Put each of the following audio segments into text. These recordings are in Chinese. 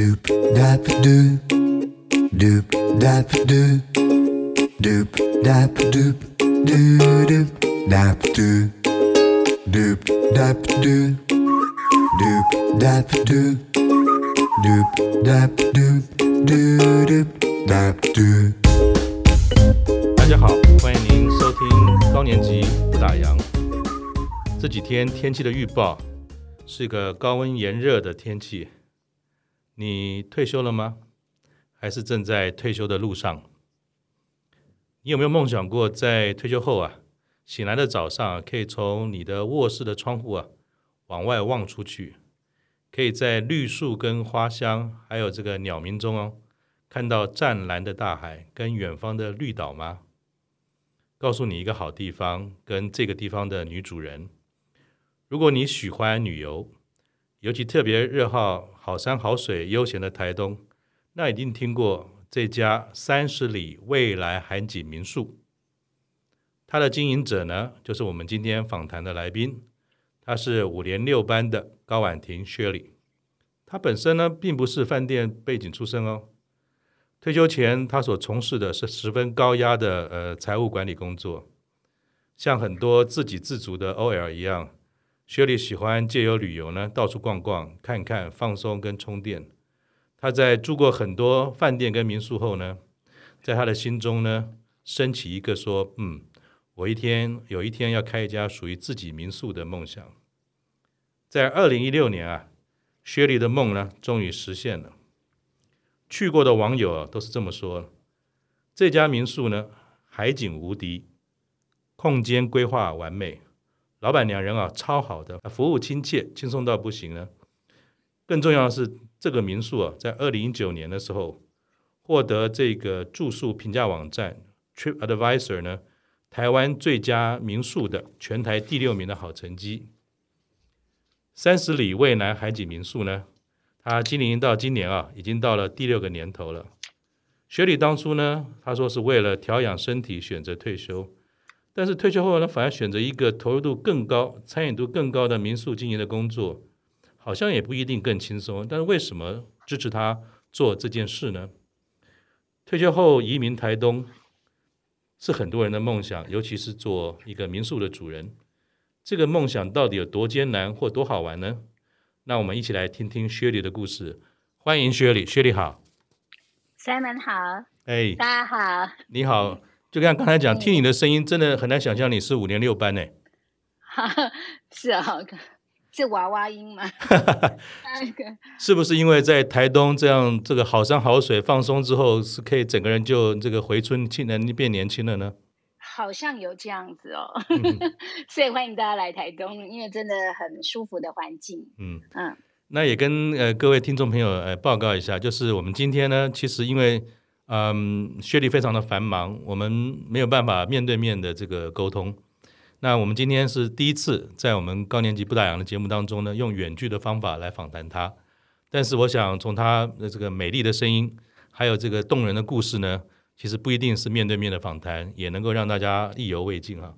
Doop dap doop, doop dap doop, doop dap doop, doo doop dap doop, doop dap doop, doop dap doop, doop dap doop, doo doop dap doop. 大家好，欢迎您收听高年级不打烊。这几天天气的预报是一个高温炎热的天气。你退休了吗？还是正在退休的路上？你有没有梦想过，在退休后啊，醒来的早上可以从你的卧室的窗户啊往外望出去，可以在绿树跟花香，还有这个鸟鸣中哦，看到湛蓝的大海跟远方的绿岛吗？告诉你一个好地方，跟这个地方的女主人。如果你喜欢旅游，尤其特别热好好山好水悠闲的台东，那一定听过这家三十里未来海景民宿。它的经营者呢，就是我们今天访谈的来宾，他是五年六班的高婉婷薛里。他本身呢，并不是饭店背景出身哦。退休前，他所从事的是十分高压的呃财务管理工作，像很多自给自足的 OL 一样，薛里喜欢借由旅游呢到处逛逛、看看、放松跟充电。他在住过很多饭店跟民宿后呢，在他的心中呢升起一个说：“嗯，我一天有一天要开一家属于自己民宿的梦想。”在二零一六年啊，薛里的梦呢终于实现了。去过的网友都是这么说：这家民宿呢，海景无敌，空间规划完美，老板娘人啊超好的，服务亲切，轻松到不行呢。更重要的是，这个民宿啊，在二零一九年的时候，获得这个住宿评价网站 TripAdvisor 呢，台湾最佳民宿的全台第六名的好成绩。三十里蔚蓝海景民宿呢，它经营到今年啊，已经到了第六个年头了。薛里当初呢，他说是为了调养身体选择退休，但是退休后呢，反而选择一个投入度更高、参与度更高的民宿经营的工作，好像也不一定更轻松。但是为什么支持他做这件事呢？退休后移民台东是很多人的梦想，尤其是做一个民宿的主人。这个梦想到底有多艰难或多好玩呢？那我们一起来听听薛里的故事。欢迎薛里，薛里好，Simon 好，哎，大家好，你好。就像刚才讲，听你的声音，真的很难想象你是五年六班呢。是啊，是娃娃音吗？是不是因为在台东这样这个好山好水放松之后，是可以整个人就这个回春，竟然变年轻了呢？好像有这样子哦，所以欢迎大家来台东，因为真的很舒服的环境。嗯嗯，那也跟呃各位听众朋友呃报告一下，就是我们今天呢，其实因为嗯薛丽非常的繁忙，我们没有办法面对面的这个沟通。那我们今天是第一次在我们高年级不打烊的节目当中呢，用远距的方法来访谈他。但是我想从他的这个美丽的声音，还有这个动人的故事呢。其实不一定是面对面的访谈，也能够让大家意犹未尽啊。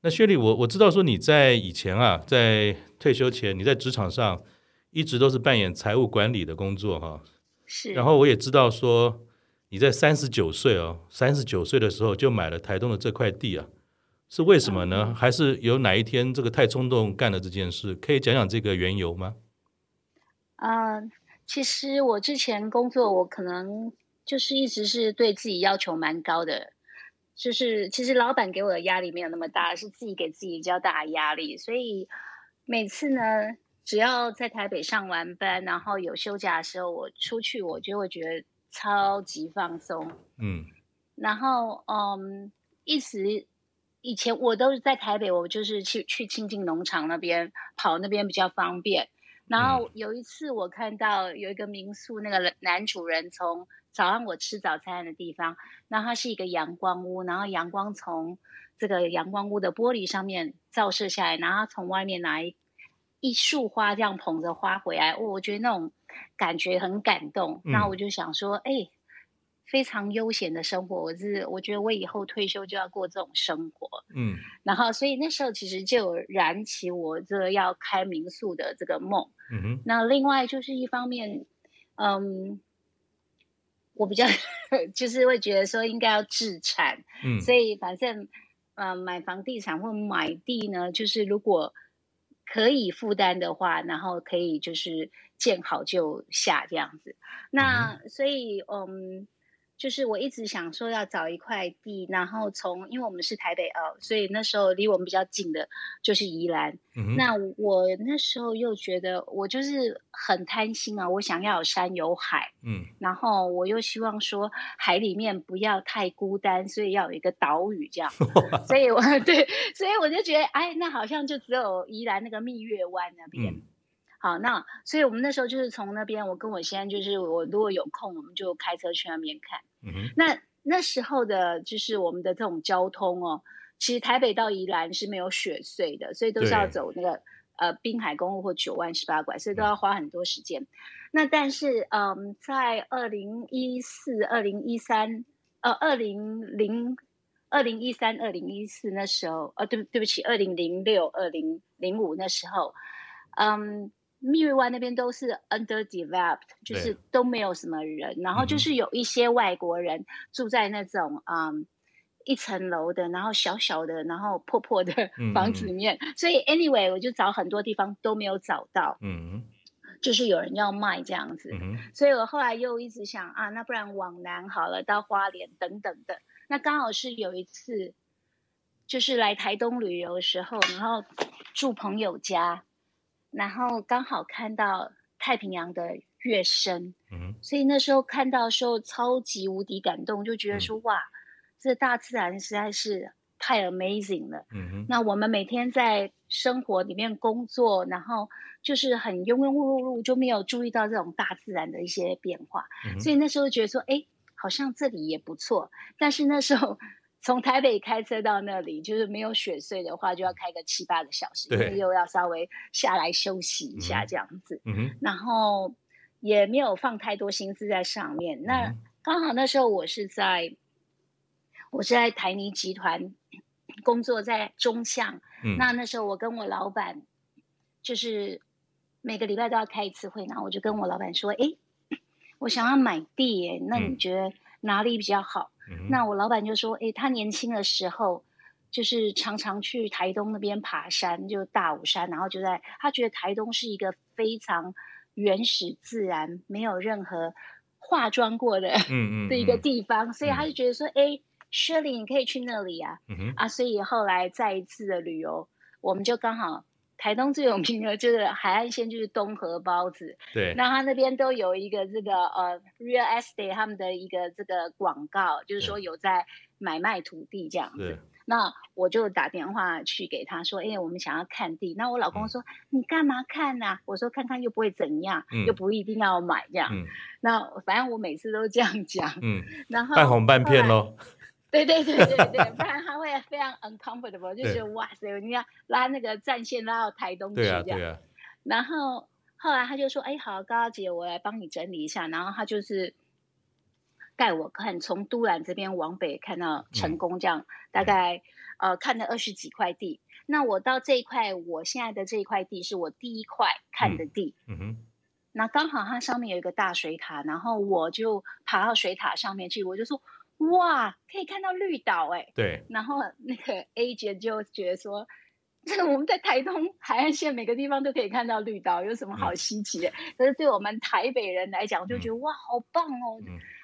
那薛丽，我我知道说你在以前啊，在退休前，你在职场上一直都是扮演财务管理的工作哈。是。然后我也知道说你在三十九岁哦，三十九岁的时候就买了台东的这块地啊，是为什么呢？嗯。还是有哪一天这个太冲动干了这件事？可以讲讲这个缘由吗？嗯，呃，其实我之前工作，我可能。就是一直是对自己要求蛮高的，就是其实老板给我的压力没有那么大，是自己给自己比较大的压力。所以每次呢，只要在台北上完班，然后有休假的时候，我出去，我就会觉得超级放松。嗯，然后嗯，一直以前我都是在台北，我就是去去亲近农场那边跑，那边比较方便。然后有一次我看到有一个民宿，那个男主人从早上我吃早餐的地方，然后它是一个阳光屋，然后阳光从这个阳光屋的玻璃上面照射下来，然后从外面拿一一束花这样捧着花回来，我，我觉得那种感觉很感动。那、嗯、我就想说，哎，非常悠闲的生活，我是我觉得我以后退休就要过这种生活。嗯，然后所以那时候其实就有燃起我这要开民宿的这个梦。嗯哼，那另外就是一方面。嗯，我比较 就是会觉得说应该要自产，嗯，所以反正呃买房地产或买地呢，就是如果可以负担的话，然后可以就是见好就下这样子。那、嗯、所以嗯。就是我一直想说要找一块地，然后从因为我们是台北哦，所以那时候离我们比较近的就是宜兰。嗯、那我那时候又觉得我就是很贪心啊，我想要有山有海，嗯，然后我又希望说海里面不要太孤单，所以要有一个岛屿这样。所以我对，所以我就觉得，哎，那好像就只有宜兰那个蜜月湾那边。嗯好，那所以我们那时候就是从那边，我跟我先生就是我如果有空，我们就开车去那边看。嗯。那那时候的，就是我们的这种交通哦，其实台北到宜兰是没有雪隧的，所以都是要走那个呃滨海公路或九万十八拐，所以都要花很多时间。嗯、那但是嗯，在二零一四、二零一三呃二零零二零一三、二零一四那时候，呃对对不起，二零零六、二零零五那时候，嗯。蜜月湾那边都是 underdeveloped，就是都没有什么人，然后就是有一些外国人住在那种嗯，嗯一层楼的，然后小小的，然后破破的房子里面。嗯、所以 anyway，我就找很多地方都没有找到，嗯，就是有人要卖这样子。嗯、所以我后来又一直想啊，那不然往南好了，到花莲等等的。那刚好是有一次，就是来台东旅游的时候，然后住朋友家。然后刚好看到太平洋的月升，嗯，所以那时候看到的时候超级无敌感动，就觉得说、嗯、哇，这大自然实在是太 amazing 了。嗯哼，那我们每天在生活里面工作，然后就是很庸庸碌碌，就没有注意到这种大自然的一些变化。嗯、所以那时候觉得说，哎，好像这里也不错。但是那时候。从台北开车到那里，就是没有雪隧的话，就要开个七八个小时，因为又要稍微下来休息一下这样子。然后也没有放太多心思在上面。那刚好那时候我是在，我是在台泥集团工作，在中巷。嗯。那那时候我跟我老板，就是每个礼拜都要开一次会，然后我就跟我老板说：“哎，我想要买地耶，那你觉得哪里比较好？”那我老板就说：“诶，他年轻的时候，就是常常去台东那边爬山，就大武山，然后就在他觉得台东是一个非常原始自然，没有任何化妆过的，嗯 嗯的一个地方，所以他就觉得说：诶，Shirley，你可以去那里啊，啊，所以后来再一次的旅游，我们就刚好。”台东最有名的就是海岸线，就是东河包子。对，那他那边都有一个这个呃，real estate 他们的一个这个广告，就是说有在买卖土地这样子。那我就打电话去给他说：“哎、欸，我们想要看地。”那我老公说：“嗯、你干嘛看呢、啊？”我说：“看看又不会怎样，嗯、又不一定要买这样。嗯”那反正我每次都这样讲。嗯，然后半红半骗喽。对对对对对，不然他会非常 uncomfortable，就觉得哇塞，你要拉那个战线拉到台东去这样。对啊，对啊。然后后来他就说：“哎，好，高高姐，我来帮你整理一下。”然后他就是带我看，从都兰这边往北看到成功这样，嗯、大概呃看了二十几块地。那我到这一块，我现在的这一块地是我第一块看的地。嗯，嗯哼。那刚好它上面有一个大水塔，然后我就爬到水塔上面去，我就说。哇，可以看到绿岛哎！对，然后那个 agent 就觉得说，这个我们在台东海岸线每个地方都可以看到绿岛，有什么好稀奇的？可是对我们台北人来讲，就觉得哇，好棒哦！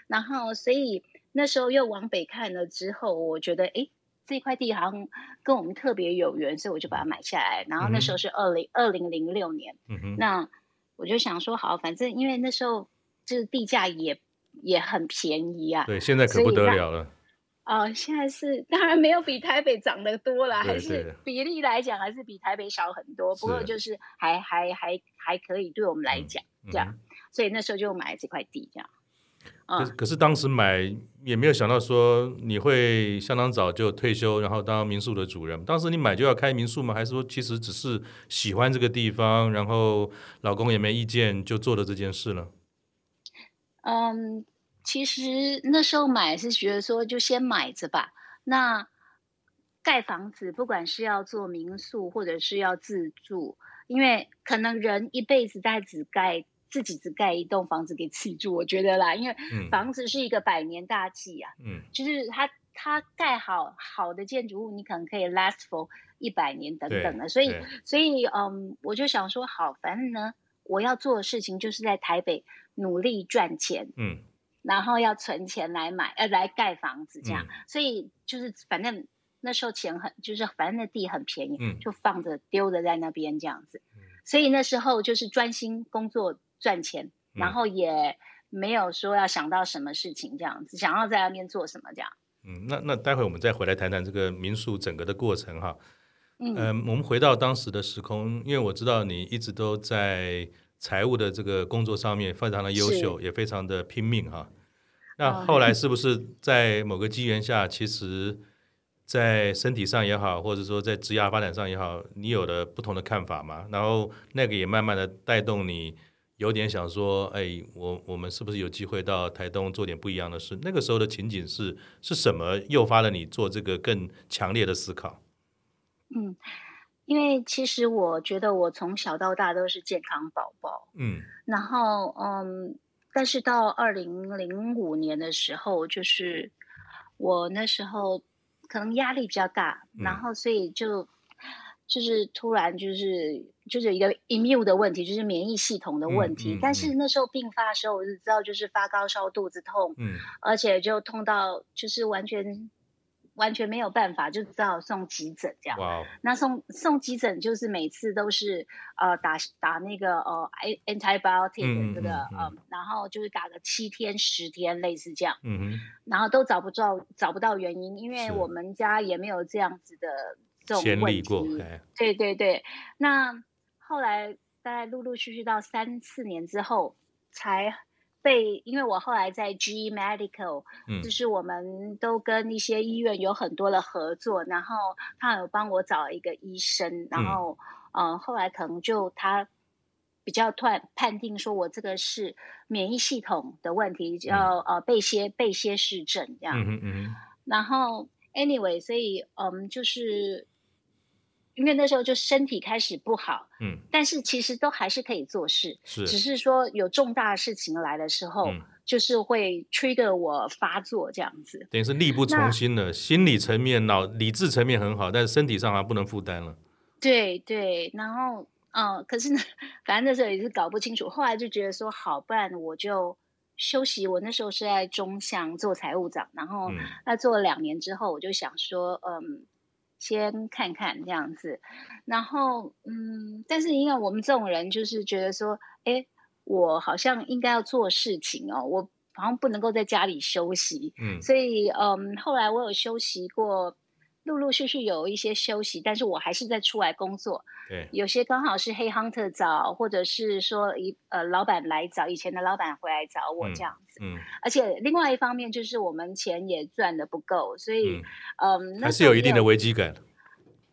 然后所以那时候又往北看了之后，我觉得哎，这块地好像跟我们特别有缘，所以我就把它买下来。然后那时候是二零二零零六年，嗯那我就想说，好，反正因为那时候就是地价也。也很便宜啊！对，现在可不得了了。哦、呃，现在是当然没有比台北涨得多了，还是比例来讲还是比台北少很多。不过就是还还还还可以，对我们来讲、嗯、这样。所以那时候就买了这块地，这样。可是、嗯、可是当时买也没有想到说你会相当早就退休，然后当民宿的主人。当时你买就要开民宿吗？还是说其实只是喜欢这个地方，然后老公也没意见，就做了这件事了？嗯，其实那时候买是觉得说就先买着吧。那盖房子，不管是要做民宿或者是要自住，因为可能人一辈子大概只盖自己只盖一栋房子给自己住，我觉得啦，因为房子是一个百年大计啊，嗯，就是它它盖好好的建筑物，你可能可以 last for 一百年等等的，所以所以嗯，我就想说，好，反正呢，我要做的事情就是在台北努力赚钱，嗯，然后要存钱来买呃来盖房子这样，嗯、所以就是反正。那时候钱很，就是反正那地很便宜，嗯、就放着丢着在那边这样子，嗯、所以那时候就是专心工作赚钱，嗯、然后也没有说要想到什么事情这样子，想要在那边做什么这样。嗯，那那待会我们再回来谈谈这个民宿整个的过程哈。嗯、呃，我们回到当时的时空，因为我知道你一直都在财务的这个工作上面非常的优秀，也非常的拼命哈。那后来是不是在某个机缘下，其实？在身体上也好，或者说在职业发展上也好，你有了不同的看法嘛？然后那个也慢慢的带动你，有点想说，哎，我我们是不是有机会到台东做点不一样的事？那个时候的情景是是什么诱发了你做这个更强烈的思考？嗯，因为其实我觉得我从小到大都是健康宝宝，嗯，然后嗯，但是到二零零五年的时候，就是我那时候。可能压力比较大，然后所以就、嗯、就是突然就是就是一个 immune 的问题，就是免疫系统的问题。嗯嗯嗯、但是那时候病发的时候，我就知道就是发高烧、肚子痛，嗯，而且就痛到就是完全。完全没有办法，就只好送急诊这样。Wow. 那送送急诊就是每次都是呃打打那个呃 antibiotic 这个嗯，嗯，嗯，然后就是打个七天十天类似这样。嗯然后都找不到找不到原因，因为我们家也没有这样子的这种问题。对对对。那后来大概陆陆续续到三四年之后才。被，因为我后来在 GE Medical，嗯，就是我们都跟一些医院有很多的合作，然后他有帮我找一个医生，然后，嗯、呃，后来可能就他比较突然判定说我这个是免疫系统的问题，叫、嗯、呃贝歇贝歇氏症这样，嗯嗯，嗯然后 anyway，所以嗯就是。因为那时候就身体开始不好，嗯，但是其实都还是可以做事，是，只是说有重大的事情来的时候，嗯、就是会 trigger 我发作这样子，等于是力不从心了。心理层面、脑理智层面很好，但是身体上还不能负担了。对对，然后嗯、呃，可是呢，反正那时候也是搞不清楚，后来就觉得说好，不然我就休息。我那时候是在中祥做财务长，然后那做了两年之后，我就想说，嗯。先看看这样子，然后嗯，但是因为我们这种人就是觉得说，哎，我好像应该要做事情哦，我好像不能够在家里休息，嗯，所以嗯，后来我有休息过。陆陆续续有一些休息，但是我还是在出来工作。对，有些刚好是黑 hunter 找，或者是说一呃老板来找，以前的老板回来找我这样子。嗯，嗯而且另外一方面就是我们钱也赚的不够，所以嗯，嗯还是有一定的危机感。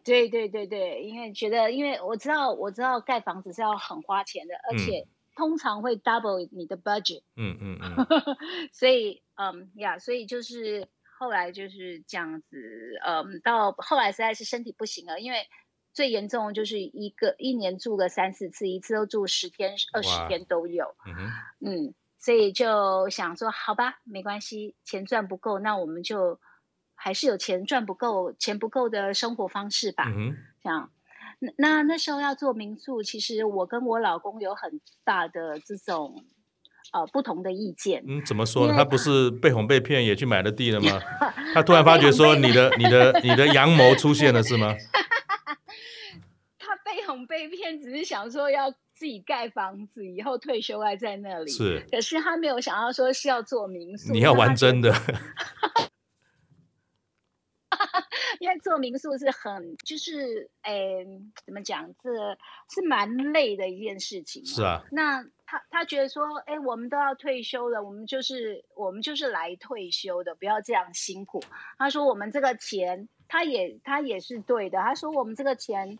对对对对，因为觉得，因为我知道我知道盖房子是要很花钱的，而且通常会 double 你的 budget。嗯嗯嗯。嗯 所以嗯呀，所以就是。后来就是这样子，嗯，到后来实在是身体不行了，因为最严重就是一个一年住个三四次，一次都住十天、二十天都有，嗯，嗯，所以就想说，好吧，没关系，钱赚不够，那我们就还是有钱赚不够，钱不够的生活方式吧，嗯哼，这样。那那那时候要做民宿，其实我跟我老公有很大的这种。呃，不同的意见。嗯，怎么说呢？他不是被哄被骗也去买了地了吗？他突然发觉说，你的、你的、你的阳谋出现了，是吗？他被哄被骗，只是想说要自己盖房子，以后退休还在那里。是，可是他没有想到说是要做民宿。你要玩真的。因为做民宿是很，就是，哎，怎么讲？这是蛮累的一件事情。是啊。那他他觉得说，哎，我们都要退休了，我们就是我们就是来退休的，不要这样辛苦。他说我们这个钱，他也他也是对的。他说我们这个钱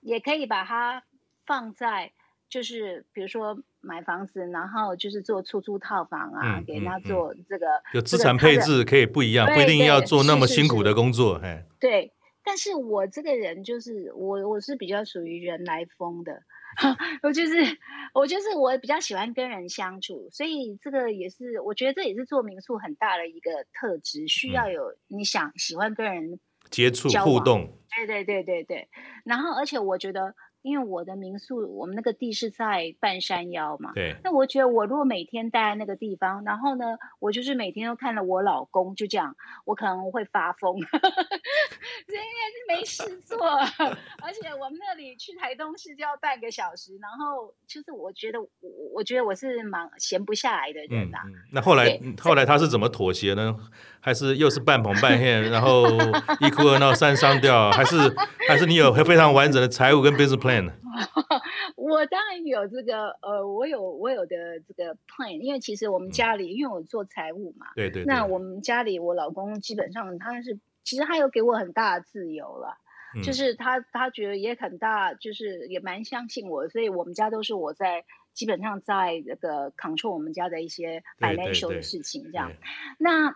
也可以把它放在。就是比如说买房子，然后就是做出租套房啊，嗯、给人家做这个。有资产配置可以不一样，不一定要做那么辛苦的工作。对，但是我这个人就是我，我是比较属于人来疯的。我就是我就是我比较喜欢跟人相处，所以这个也是我觉得这也是做民宿很大的一个特质，需要有你想喜欢跟人接触互动。对对对对对，然后而且我觉得。因为我的民宿，我们那个地是在半山腰嘛。对。那我觉得，我如果每天待在那个地方，然后呢，我就是每天都看着我老公，就这样，我可能会发疯，因为是没事做，而且我们那里去台东市就要半个小时，然后就是我觉得，我我觉得我是蛮闲不下来的人呐、啊嗯嗯。那后来后来他是怎么妥协呢？还是又是半捧半 骗，然后一哭二闹三上吊，还是还是你有非常完整的财务跟 business plan？我当然有这个，呃，我有我有的这个 plan，因为其实我们家里，嗯、因为我做财务嘛，对，对对，那我们家里我老公基本上他是，其实他有给我很大的自由了，嗯，就是他他觉得也很大，就是也蛮相信我，所以我们家都是我在基本上在那个 control 我们家的一些 financial 的事情这样，那。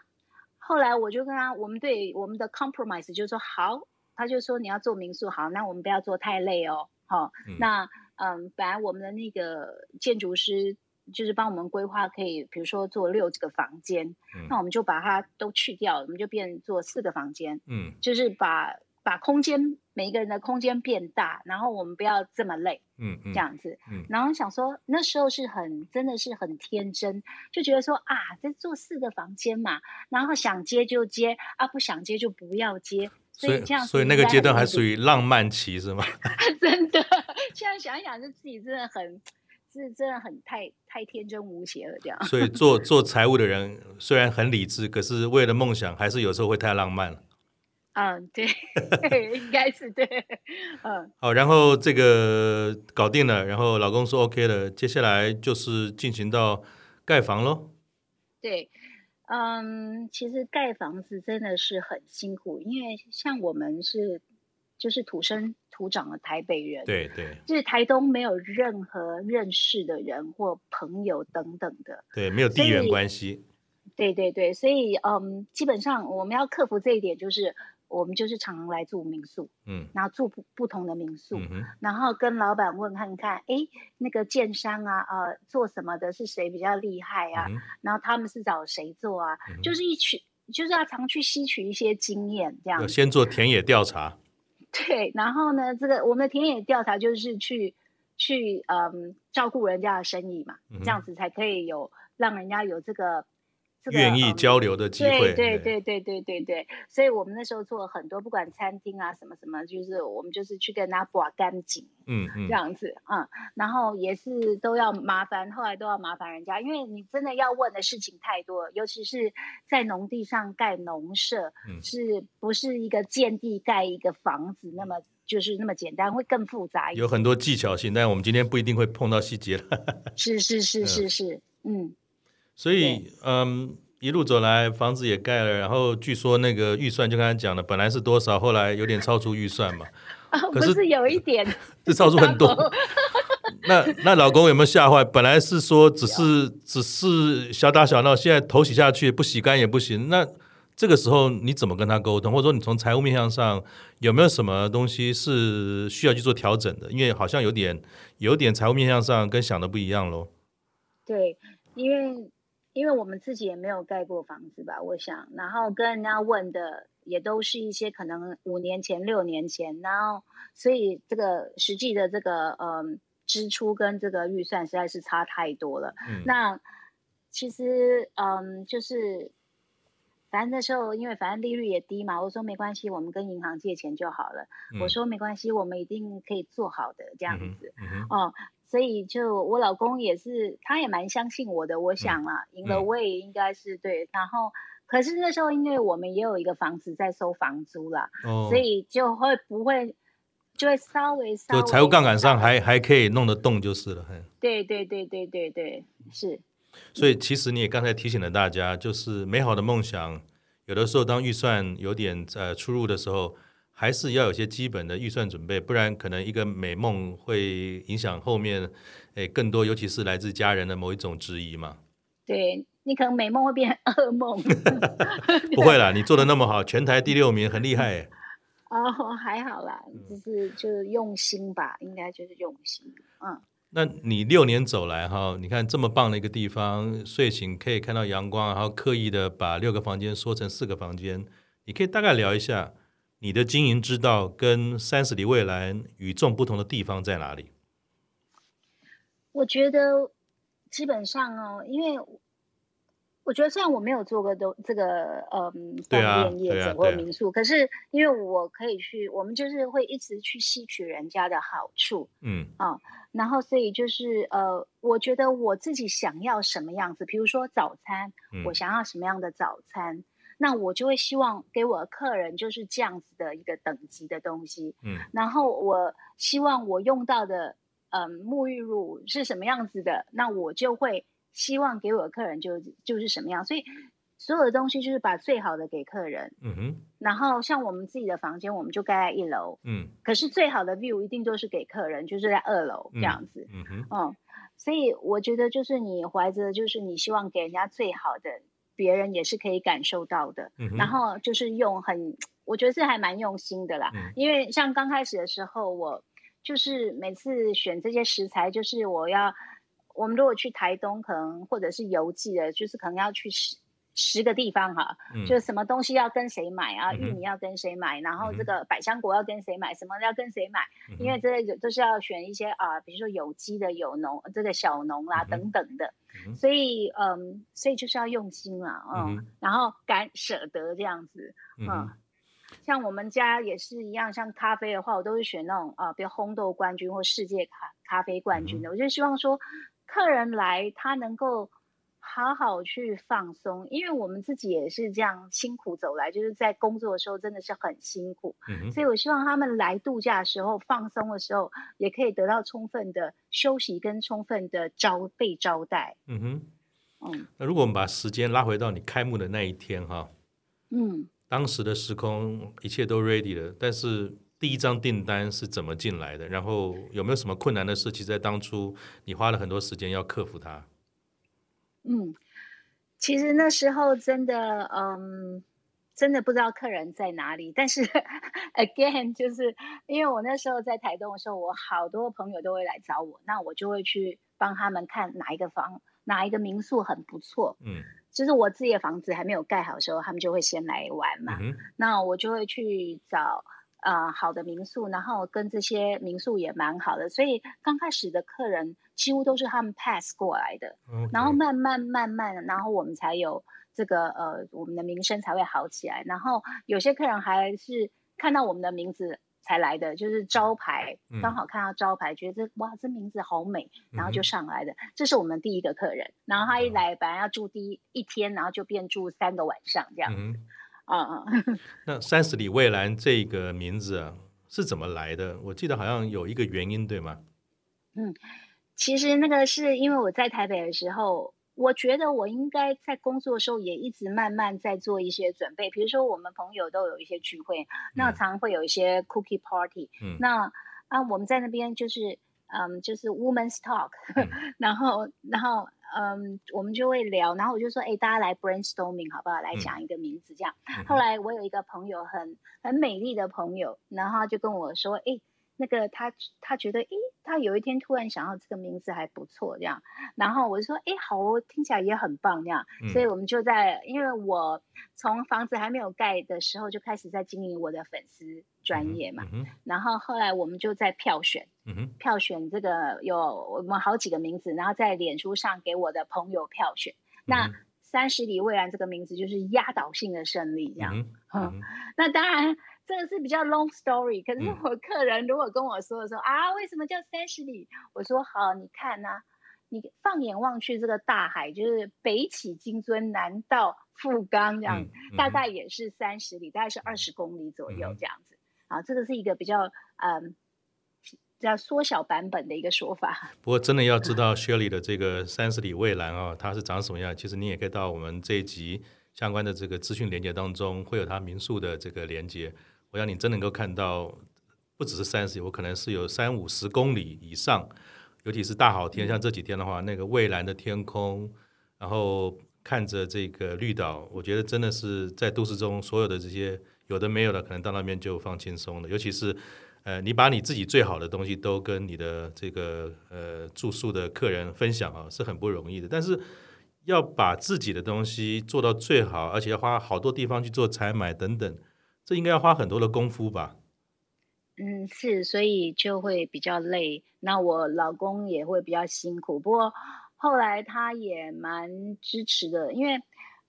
后来我就跟他，我们对我们的 compromise 就是说好，他就说你要做民宿好，那我们不要做太累哦，好、嗯，那嗯，本来我们的那个建筑师就是帮我们规划，可以比如说做六个房间、嗯，那我们就把它都去掉，我们就变做四个房间，嗯，就是把。把空间每一个人的空间变大，然后我们不要这么累，嗯，嗯这样子，嗯，然后想说那时候是很真的是很天真，就觉得说啊，这做四个房间嘛，然后想接就接啊，不想接就不要接，所以这样，所以那个阶段还属于浪漫期是吗？真的，现在想一想，就自己真的很是真的很太太天真无邪了，这样。所以做做财务的人虽然很理智，可是为了梦想，还是有时候会太浪漫了。嗯，对，应该是对，嗯。好，然后这个搞定了，然后老公说 OK 了，接下来就是进行到盖房喽。对，嗯，其实盖房子真的是很辛苦，因为像我们是就是土生土长的台北人，对对，就是台东没有任何认识的人或朋友等等的，对，没有地缘关系。对对对，所以嗯，基本上我们要克服这一点，就是。我们就是常常来住民宿，嗯，然后住不不同的民宿，嗯，然后跟老板问看看，哎，那个建商啊，呃，做什么的是谁比较厉害啊，嗯？然后他们是找谁做啊？嗯，就是一取，就是要常去吸取一些经验，这样。先做田野调查。对，然后呢，这个我们的田野调查就是去去嗯照顾人家的生意嘛，嗯，这样子才可以有让人家有这个。愿意交流的机会，对对。对对对对。对，所以我们那时候做了很多，不管餐厅啊什么什么，就是我们就是去跟他把干净，嗯嗯，这样子嗯，然后也是都要麻烦，后来都要麻烦人家，因为你真的要问的事情太多，尤其是在农地上盖农舍，嗯，是不是一个建地盖一个房子那么就是那么简单，会更复杂一点，有很多技巧性，但我们今天不一定会碰到细节了。是是是是是，嗯。嗯所以，嗯，一路走来，房子也盖了，然后据说那个预算就刚才讲了，本来是多少，后来有点超出预算嘛。啊，可是，是有一点，是超出很多。那那老公有没有吓坏？本来是说只是只是小打小闹，现在头洗下去不洗干也不行。那这个时候你怎么跟他沟通？或者说你从财务面向上有没有什么东西是需要去做调整的？因为好像有点有点财务面向上跟想的不一样喽。对，因为。因为我们自己也没有盖过房子吧，我想，然后跟人家问的也都是一些可能五年前、六年前，然后所以这个实际的这个嗯支出跟这个预算实在是差太多了。嗯、那其实嗯就是，反正那时候因为反正利率也低嘛，我说没关系，我们跟银行借钱就好了。嗯、我说没关系，我们一定可以做好的这样子。哦。所以就我老公也是，他也蛮相信我的。我想啊，赢了我也应该是对。然后，可是那时候因为我们也有一个房子在收房租啦，哦、所以就会不会就会稍微稍微就财务杠杆上还还可以弄得动就是了。对对对对对对，是。所以其实你也刚才提醒了大家，就是美好的梦想，有的时候当预算有点呃出入的时候。还是要有些基本的预算准备，不然可能一个美梦会影响后面，诶，更多，尤其是来自家人的某一种质疑嘛。对，你可能美梦会变成噩梦。不会啦，你做的那么好，全台第六名，很厉害。哦，还好啦，就是就是用心吧，应该就是用心。嗯，那你六年走来哈，你看这么棒的一个地方，睡醒可以看到阳光，然后刻意的把六个房间缩成四个房间，你可以大概聊一下你的经营之道跟三十里蔚蓝与众不同的地方在哪里？我觉得基本上哦，因为我觉得虽然我没有做过都这个嗯饭店业者或民宿，可是因为我可以去，我们就是会一直去吸取人家的好处，嗯。啊，然后所以就是呃，我觉得我自己想要什么样子，比如说早餐，我想要什么样的早餐，那我就会希望给我的客人就是这样子的一个等级的东西，嗯，然后我希望我用到的。嗯，沐浴乳是什么样子的，那我就会希望给我的客人就就是什么样，所以所有的东西就是把最好的给客人。嗯哼。然后像我们自己的房间，我们就盖在一楼。嗯。可是最好的 view 一定都是给客人，就是在二楼这样子。嗯哼。嗯，所以我觉得就是你怀着就是你希望给人家最好的，别人也是可以感受到的。嗯。然后就是用很，我觉得是还蛮用心的啦。嗯。因为像刚开始的时候我。就是每次选这些食材，就是我要，我们如果去台东，可能或者是邮寄的，就是可能要去十十个地方哈，嗯、就是什么东西要跟谁买啊，玉米要跟谁买，然后这个百香果要跟谁买，什么要跟谁买，因为这类都是要选一些啊，比如说有机的、有农这个小农啦、啊、等等的，所以嗯，所以就是要用心嘛，嗯，嗯然后敢舍得这样子，嗯。嗯像我们家也是一样，像咖啡的话，我都是选那种啊，比如烘豆冠军或世界咖咖啡冠军的。嗯、我就希望说，客人来他能够好好去放松，因为我们自己也是这样辛苦走来，就是在工作的时候真的是很辛苦。嗯、所以我希望他们来度假的时候放松的时候，也可以得到充分的休息跟充分的招被招待。嗯哼，嗯。那如果我们把时间拉回到你开幕的那一天哈，嗯。当时的时空一切都 ready 了，但是第一张订单是怎么进来的？然后有没有什么困难的事？其实，在当初你花了很多时间要克服它。嗯，其实那时候真的，嗯，真的不知道客人在哪里。但是，again，就是因为我那时候在台东的时候，我好多朋友都会来找我，那我就会去帮他们看哪一个房、哪一个民宿很不错。嗯。就是我自己的房子还没有盖好的时候，他们就会先来玩嘛。嗯、那我就会去找呃好的民宿，然后跟这些民宿也蛮好的，所以刚开始的客人几乎都是他们 pass 过来的。然后慢慢慢慢，然后我们才有这个呃我们的名声才会好起来。然后有些客人还是看到我们的名字。才来的就是招牌，刚好看到招牌，嗯、觉得这哇，这名字好美，然后就上来的。嗯、这是我们第一个客人，然后他一来，本来要住第一一天，然后就变住三个晚上这样子。嗯嗯。那三十里蔚蓝这个名字啊，是怎么来的？我记得好像有一个原因，对吗？嗯，其实那个是因为我在台北的时候。我觉得我应该在工作的时候也一直慢慢在做一些准备，比如说我们朋友都有一些聚会，那常常会有一些 cookie party，嗯，那啊我们在那边就是嗯就是 women's talk，嗯，然后然后嗯我们就会聊，然后我就说哎大家来 brainstorming 好不好？来讲一个名字这样。嗯，后来我有一个朋友很很美丽的朋友，然后他就跟我说哎。那个他他觉得，诶，他有一天突然想到这个名字还不错，这样，然后我就说，诶，好哦，听起来也很棒，这样，嗯、所以我们就在，因为我从房子还没有盖的时候就开始在经营我的粉丝专业嘛，嗯嗯、然后后来我们就在票选，嗯、票选这个有我们好几个名字，然后在脸书上给我的朋友票选，嗯、那三十里蔚蓝这个名字就是压倒性的胜利，这样，嗯，那当然。这个是比较 long story，可是我客人如果跟我说的时候、嗯、啊，为什么叫三十里？我说好，你看呐、啊，你放眼望去，这个大海就是北起金樽，南到富冈，这样、嗯嗯、大概也是三十里，大概是二十公里左右这样子。啊、嗯，这个是一个比较嗯，比较缩小版本的一个说法。不过真的要知道 Shirley 的这个三十里蔚蓝啊，它是长什么样？其实你也可以到我们这一集相关的这个资讯连接当中，会有它民宿的这个连接。我想你真能够看到，不只是三十，我可能是有三五十公里以上，尤其是大好天，像这几天的话，那个蔚蓝的天空，然后看着这个绿岛，我觉得真的是在都市中所有的这些有的没有的，可能到那边就放轻松了。尤其是呃，你把你自己最好的东西都跟你的这个呃住宿的客人分享啊，是很不容易的。但是要把自己的东西做到最好，而且要花好多地方去做采买等等，这应该要花很多的功夫吧？嗯，是，所以就会比较累。那我老公也会比较辛苦，不过后来他也蛮支持的，因为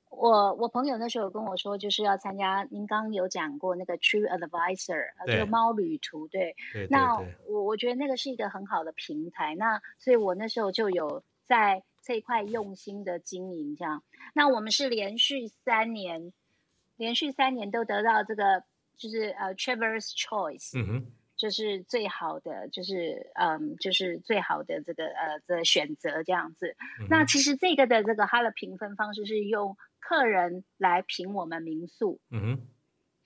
我我朋友那时候有跟我说，就是要参加您刚刚有讲过那个 True Advisor，这个猫旅途，对。对。那我我觉得那个是一个很好的平台，那所以我那时候就有在这一块用心的经营，这样。那我们是连续三年，连续三年都得到这个。就是呃、uh,，Travelers Choice，嗯哼，就是最好的，就是嗯，就是最好的这个呃的选择这样子。嗯、那其实这个的这个它的评分方式是用客人来评我们民宿，嗯哼。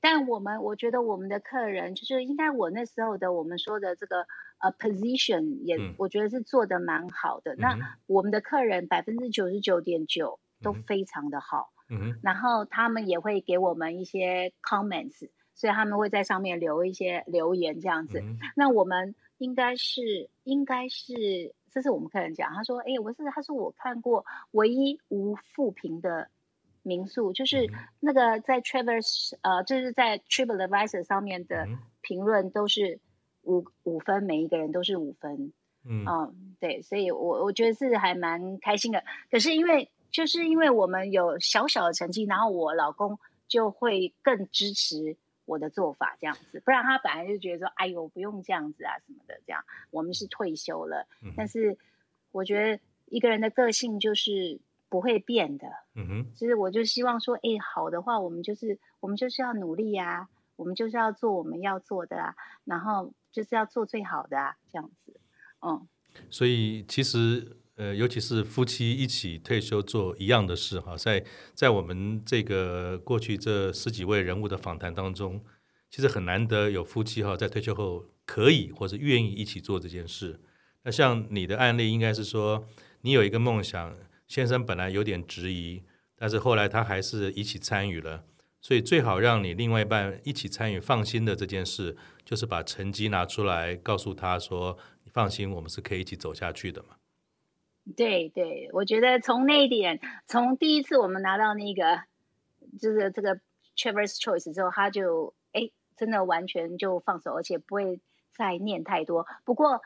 但我们我觉得我们的客人就是应该我那时候的我们说的这个呃、uh, position 也、嗯、我觉得是做的蛮好的。嗯、那我们的客人百分之九十九点九都非常的好，嗯。然后他们也会给我们一些 comments。所以他们会在上面留一些留言这样子。嗯、那我们应该是应该是，这是我们客人讲，他说：“哎，我是他说我看过唯一无负评的民宿，就是那个在 Travelers 呃，就是在 TripAdvisor 上面的评论都是五五分，每一个人都是五分。嗯，嗯，对，所以我我觉得是还蛮开心的。可是因为就是因为我们有小小的成绩，然后我老公就会更支持。”我的做法这样子，不然他本来就觉得说，哎呦，不用这样子啊什么的，这样我们是退休了。嗯、但是我觉得一个人的个性就是不会变的。嗯哼，其实我就希望说，哎，好的话，我们就是我们就是要努力呀、啊，我们就是要做我们要做的啊，然后就是要做最好的啊，这样子。嗯，所以其实。呃，尤其是夫妻一起退休做一样的事哈，在在我们这个过去这十几位人物的访谈当中，其实很难得有夫妻哈在退休后可以或者愿意一起做这件事。那像你的案例，应该是说你有一个梦想，先生本来有点质疑，但是后来他还是一起参与了。所以最好让你另外一半一起参与，放心的这件事，就是把成绩拿出来，告诉他说：“你放心，我们是可以一起走下去的嘛。”对对，我觉得从那一点，从第一次我们拿到那个就是这个 Travelers Choice 之后，他就哎，真的完全就放手，而且不会再念太多。不过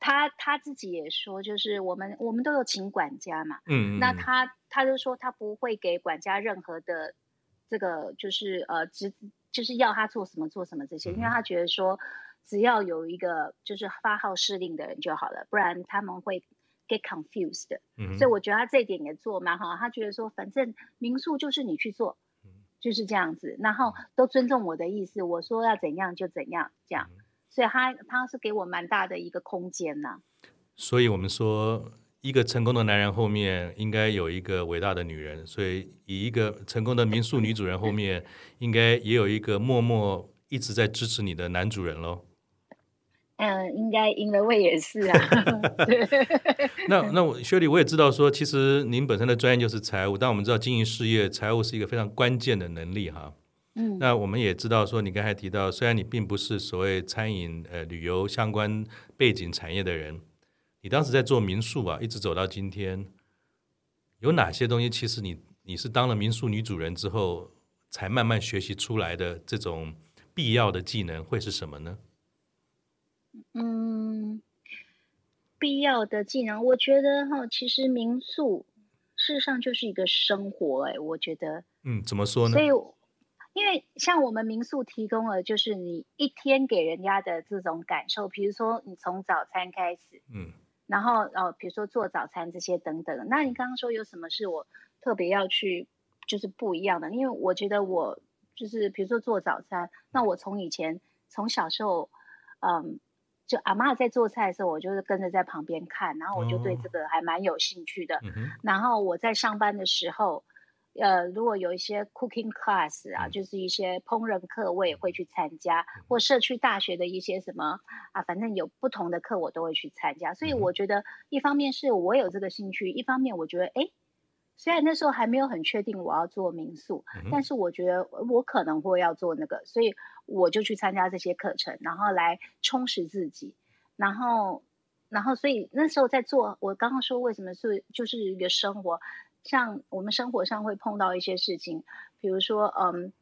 他他自己也说，就是我们我们都有请管家嘛，嗯，那他他就说他不会给管家任何的这个就是呃，只就是要他做什么做什么这些，因为他觉得说只要有一个就是发号施令的人就好了，不然他们会。Get confused，嗯，所以我觉得他这一点也做蛮好。他觉得说，反正民宿就是你去做，就是这样子，然后都尊重我的意思，我说要怎样就怎样，这样。所以他他是给我蛮大的一个空间呐。所以我们说，一个成功的男人后面应该有一个伟大的女人，所以以一个成功的民宿女主人后面，应该也有一个默默一直在支持你的男主人喽。嗯，应该赢了位也是啊。那那我薛莉，我也知道说，其实您本身的专业就是财务，但我们知道经营事业，财务是一个非常关键的能力哈。嗯。那我们也知道说，你刚才提到，虽然你并不是所谓餐饮呃旅游相关背景产业的人，你当时在做民宿啊，一直走到今天，有哪些东西其实你你是当了民宿女主人之后，才慢慢学习出来的这种必要的技能会是什么呢？嗯，必要的技能，我觉得哈，其实民宿事实上就是一个生活，哎，我觉得，嗯，怎么说呢？所以，因为像我们民宿提供了，就是你一天给人家的这种感受，比如说你从早餐开始，嗯，然后哦，比如说做早餐这些等等。那你刚刚说有什么是我特别要去，就是不一样的？因为我觉得我就是比如说做早餐，那我从以前从小时候，嗯。就阿妈在做菜的时候，我就是跟着在旁边看，然后我就对这个还蛮有兴趣的。嗯、然后我在上班的时候，呃，如果有一些 cooking class 啊，嗯、就是一些烹饪课，我也会去参加，嗯、或社区大学的一些什么啊，反正有不同的课我都会去参加。所以我觉得，一方面是我有这个兴趣，一方面我觉得，哎，虽然那时候还没有很确定我要做民宿，嗯、但是我觉得我可能会要做那个，所以我就去参加这些课程，然后来充实自己，然后，然后，所以那时候在做，我刚刚说为什么是就是一个生活，像我们生活上会碰到一些事情，比如说，嗯。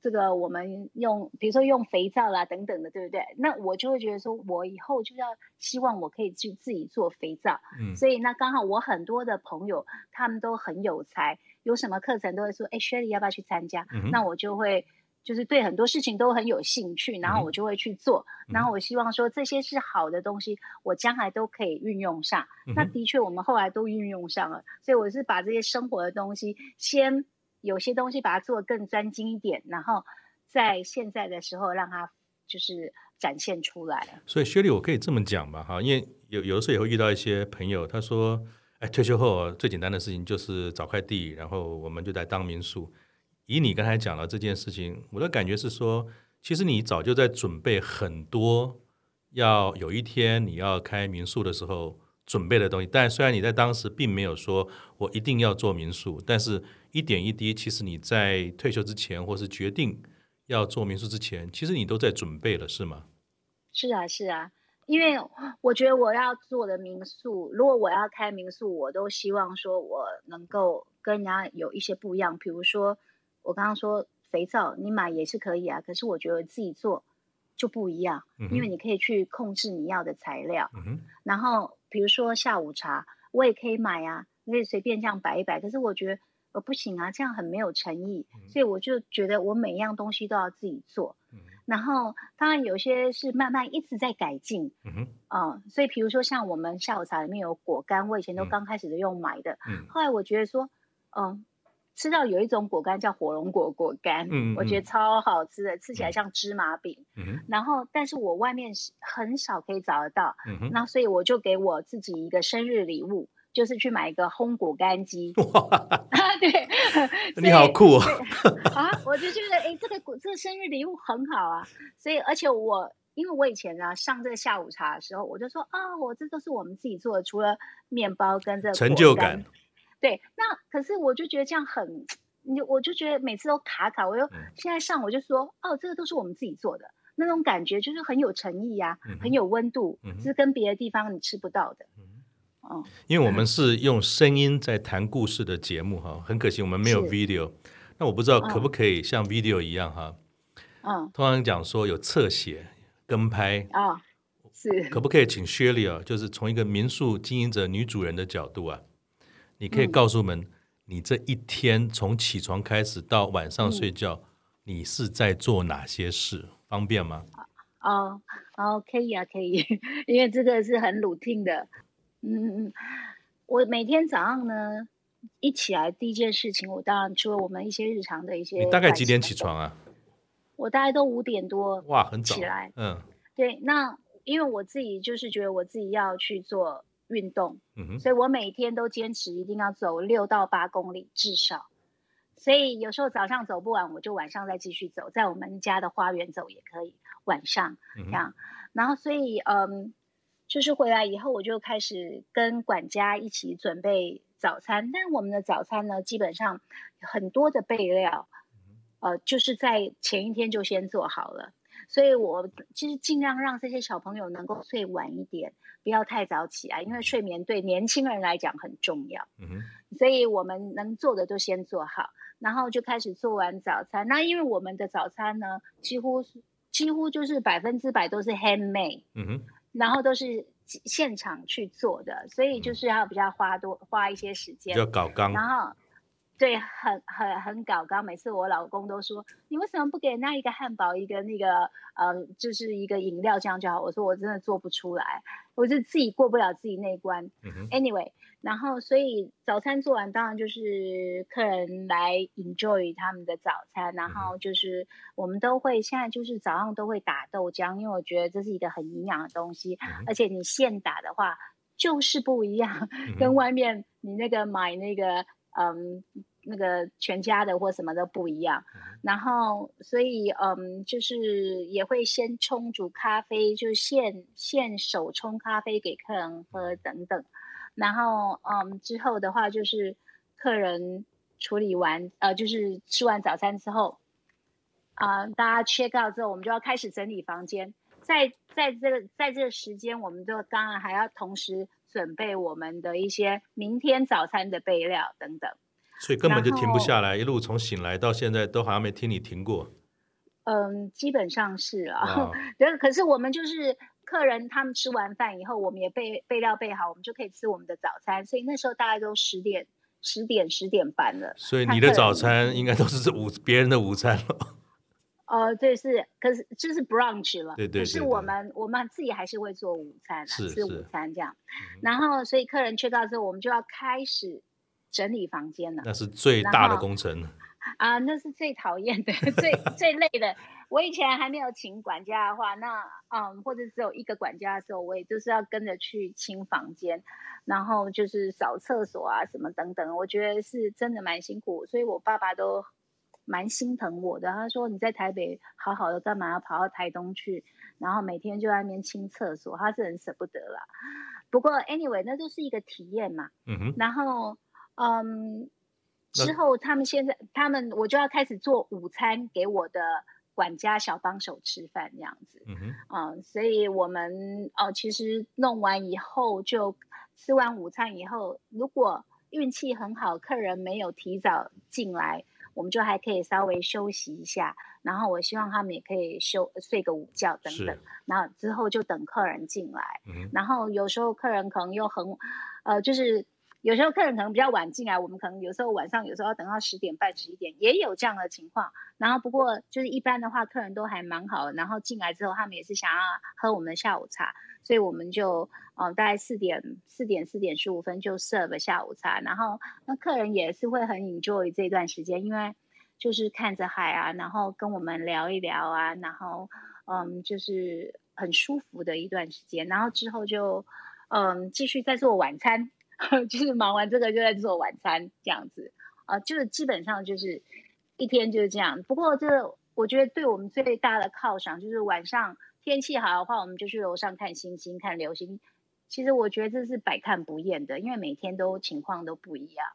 这个我们用，比如说用肥皂啦等等的，对不对？那我就会觉得说，我以后就要希望我可以去自己做肥皂。嗯，所以那刚好我很多的朋友他们都很有才，有什么课程都会说，哎，Shirley 要不要去参加？嗯，那我就会就是对很多事情都很有兴趣，然后我就会去做。嗯，然后我希望说这些是好的东西，我将来都可以运用上。嗯，那的确我们后来都运用上了，所以我是把这些生活的东西先。有些东西把它做得更专精一点，然后在现在的时候让它就是展现出来。所以薛丽，我可以这么讲吧，哈，因为有有的时候也会遇到一些朋友，他说：“哎，退休后最简单的事情就是找块地，然后我们就在当民宿。”以你刚才讲的这件事情，我的感觉是说，其实你早就在准备很多，要有一天你要开民宿的时候准备的东西。但虽然你在当时并没有说我一定要做民宿，但是。一点一滴，其实你在退休之前，或是决定要做民宿之前，其实你都在准备了，是吗？是啊，是啊，因为我觉得我要做的民宿，如果我要开民宿，我都希望说我能够跟人家有一些不一样。比如说，我刚刚说肥皂，你买也是可以啊，可是我觉得自己做就不一样，嗯，因为你可以去控制你要的材料。嗯哼，然后比如说下午茶，我也可以买啊，你可以随便这样摆一摆，可是我觉得。呃，不行啊，这样很没有诚意，嗯、所以我就觉得我每一样东西都要自己做。嗯、然后当然有些是慢慢一直在改进。嗯所以比如说像我们下午茶里面有果干，我以前都刚开始都用买的。嗯，后来我觉得说，嗯、呃，吃到有一种果干叫火龙果果干，嗯，我觉得超好吃的，吃起来像芝麻饼。嗯，然后但是我外面很少可以找得到。那所以我就给我自己一个生日礼物。就是去买一个烘果干机，哇对，你好酷哦！啊，我就觉得哎，这个这个生日礼物很好啊，所以而且我因为我以前呢上这个下午茶的时候，我就说啊，我这都是我们自己做的，除了面包跟这个成就感。对，那可是我就觉得这样很，你我就觉得每次都卡卡，我又、嗯、现在上我就说哦，这个都是我们自己做的，那种感觉就是很有诚意呀、啊，嗯、很有温度，是跟别的地方你吃不到的。因为我们是用声音在谈故事的节目哈，很可惜我们没有 video。那我不知道可不可以像 video 一样哈？嗯，通常讲说有侧写、跟拍啊，是可不可以请 Shirley 啊？就是从一个民宿经营者女主人的角度啊，你可以告诉我们，你这一天从起床开始到晚上睡觉，嗯、你是在做哪些事？方便吗？哦，哦，可以啊，可以，因为这个是很 routine 的。嗯嗯，我每天早上呢，一起来第一件事情，我当然除了我们一些日常的一些。你大概几点起床啊？我大概都五点多。哇，很早。起来，嗯，对，那因为我自己就是觉得我自己要去做运动，所以我每天都坚持一定要走六到八公里至少。所以有时候早上走不完，我就晚上再继续走，在我们家的花园走也可以，晚上这样。嗯，然后所以嗯。就是回来以后，我就开始跟管家一起准备早餐。但我们的早餐呢，基本上很多的备料，呃，就是在前一天就先做好了。所以我其实尽量让这些小朋友能够睡晚一点，不要太早起来，因为睡眠对年轻人来讲很重要。嗯哼。所以我们能做的都先做好，然后就开始做完早餐。那因为我们的早餐呢，几乎几乎就是百分之百都是 handmade。嗯哼。然后都是现场去做的，所以就是要比较花多花一些时间，要搞纲。然后，对，很很很搞刚。每次我老公都说：“你为什么不给那一个汉堡，一个那个呃，就是一个饮料这样就好？”我说：“我真的做不出来，我就自己过不了自己那一关。嗯” Anyway。然后，所以早餐做完，当然就是客人来 enjoy 他们的早餐。然后就是我们都会现在就是早上都会打豆浆，因为我觉得这是一个很营养的东西，而且你现打的话就是不一样，跟外面你那个买那个嗯那个全家的或什么都不一样。然后所以嗯就是也会先冲煮咖啡，就现现手冲咖啡给客人喝等等。然后，嗯，之后的话就是客人处理完，呃，就是吃完早餐之后，啊、呃，大家 check out 之后，我们就要开始整理房间。在在这个在这个时间，我们就当然还要同时准备我们的一些明天早餐的备料等等。所以根本就停不下来，一路从醒来到现在都好像没听你停过。嗯，基本上是啊。可是我们就是客人，他们吃完饭以后，我们也备备料备好，我们就可以吃我们的早餐。所以那时候大概都十点、十点、十点半了。所以你的早餐应该都是午别人的午餐了。哦、呃，对，是，可是就是 brunch 了。对对，对，对。可是我们我们自己还是会做午餐，是吃午餐这样。然后，所以客人去到之后，我们就要开始整理房间了。那是最大的工程。啊、呃，那是最讨厌的、最最累的。我以前还没有请管家的话，那嗯，或者只有一个管家的时候，我也就是要跟着去清房间，然后就是扫厕所啊什么等等。我觉得是真的蛮辛苦，所以我爸爸都。蛮心疼我的，他说，你在台北好好的，干嘛要跑到台东去？然后每天就在那边清厕所，他是很舍不得啦。不过 anyway，那就是一个体验嘛。嗯哼。然后，嗯，之后他们现在他们我就要开始做午餐给我的管家小帮手吃饭这样子。嗯哼。嗯，所以我们哦，其实弄完以后就吃完午餐以后，如果运气很好，客人没有提早进来。我们就还可以稍微休息一下，然后我希望他们也可以休睡个午觉等等，然后之后就等客人进来。嗯。然后有时候客人可能又很，呃，就是有时候客人可能比较晚进来，我们可能有时候晚上有时候要等到十点半、十一点，也有这样的情况。然后不过就是一般的话，客人都还蛮好，然后进来之后他们也是想要喝我们的下午茶。所以我们就，嗯，大概四点、四点、四点十五分就 serve 下午茶，然后那客人也是会很 enjoy 这段时间，因为就是看着海啊，然后跟我们聊一聊啊，然后嗯，就是很舒服的一段时间，然后之后就嗯继续再做晚餐，就是忙完这个就在做晚餐这样子，啊，就是基本上就是一天就是这样。不过这我觉得对我们最大的犒赏就是晚上。天气好的话，我们就去楼上看星星、看流星。其实我觉得这是百看不厌的，因为每天都情况都不一样。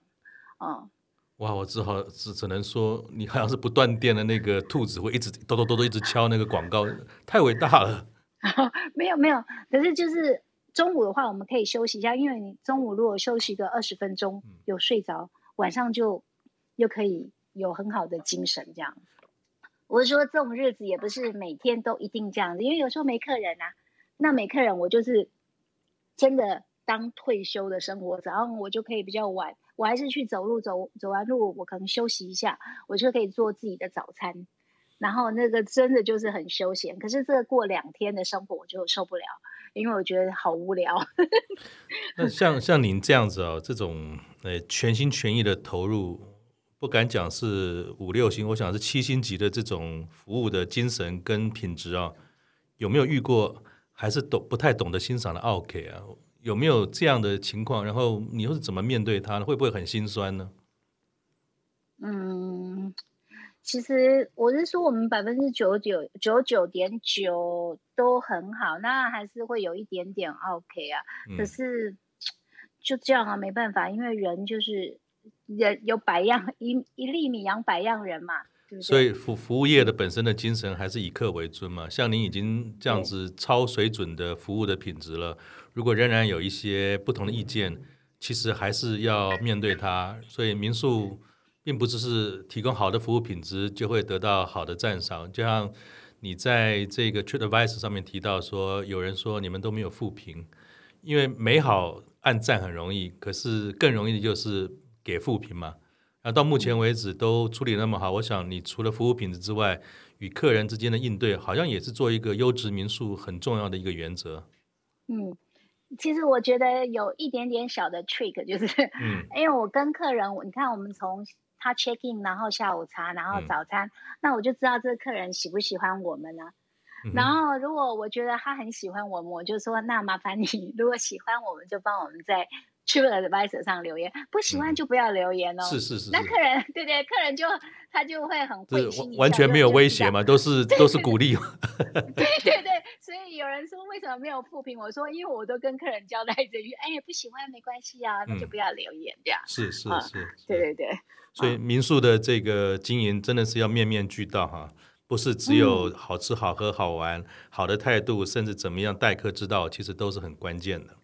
嗯，哇，我只好只只能说，你好像是不断电的那个兔子，会一直咚咚咚咚一直敲那个广告，太伟大了。没有没有，可是就是中午的话，我们可以休息一下，因为你中午如果休息个二十分钟，有睡着，晚上就又可以有很好的精神这样。我是说，这种日子也不是每天都一定这样子，因为有时候没客人啊。那没客人，我就是真的当退休的生活，早上我就可以比较晚，我还是去走路，走走完路，我可能休息一下，我就可以做自己的早餐。然后那个真的就是很休闲。可是这个过两天的生活我就受不了，因为我觉得好无聊。那像像您这样子啊、哦，这种呃全心全意的投入。不敢讲是五六星，我想是七星级的这种服务的精神跟品质啊，有没有遇过还是懂不太懂得欣赏的奥客啊？有没有这样的情况？然后你又是怎么面对他呢？会不会很心酸呢？嗯，其实我是说，我们百分之九九九九点九都很好，那还是会有一点点 OK 啊。可是就这样啊，没办法，因为人就是。人有百样，一一粒米养百样人嘛，对不对？所以服服务业的本身的精神还是以客为尊嘛。像您已经这样子超水准的服务的品质了，如果仍然有一些不同的意见，其实还是要面对它。所以民宿并不只是提供好的服务品质就会得到好的赞赏。就像你在这个 TripAdvisor 上面提到说，有人说你们都没有复评，因为美好按赞很容易，可是更容易的就是。给复评嘛？那到目前为止都处理那么好，我想你除了服务品质之外，与客人之间的应对，好像也是做一个优质民宿很重要的一个原则。嗯，其实我觉得有一点点小的 trick，就是，嗯，因为我跟客人，你看我们从他 check in，然后下午茶，然后早餐，嗯，那我就知道这个客人喜不喜欢我们呢？嗯。然后如果我觉得他很喜欢我们，我就说那麻烦你，如果喜欢我们，就帮我们在。TripAdvisor 上留言，不喜欢就不要留言哦。嗯、是是是，那客人对对，客人就他就会很会心，完全没有威胁嘛，都是 都是鼓励。对对对，所所以有人说为什么没有负评？我说因为我都跟客人交代这句，哎，不喜欢没关系啊，那就不要留言这样。是是是，对对对。所以民宿的这个经营真的是要面面俱到哈，不是只有好吃好喝好玩，好的态度，甚至怎么样待客之道，其实都是很关键的。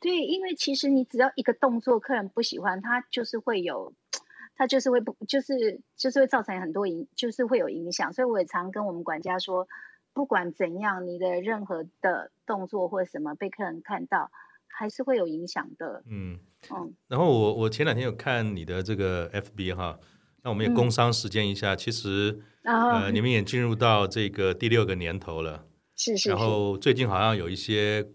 对，因为其实你只要一个动作，客人不喜欢，他就是会有，他就是会不，就是就是会造成很多影，就是会有影响。所以我也常跟我们管家说，不管怎样，你的任何的动作或什么被客人看到，还是会有影响的。嗯嗯。然后我我前两天有看你的这个 FB 哈，那我们也工商时间一下，嗯、其实、哦、呃，你们也进入到这个第六个年头了。是是，是。然后最近好像有一些。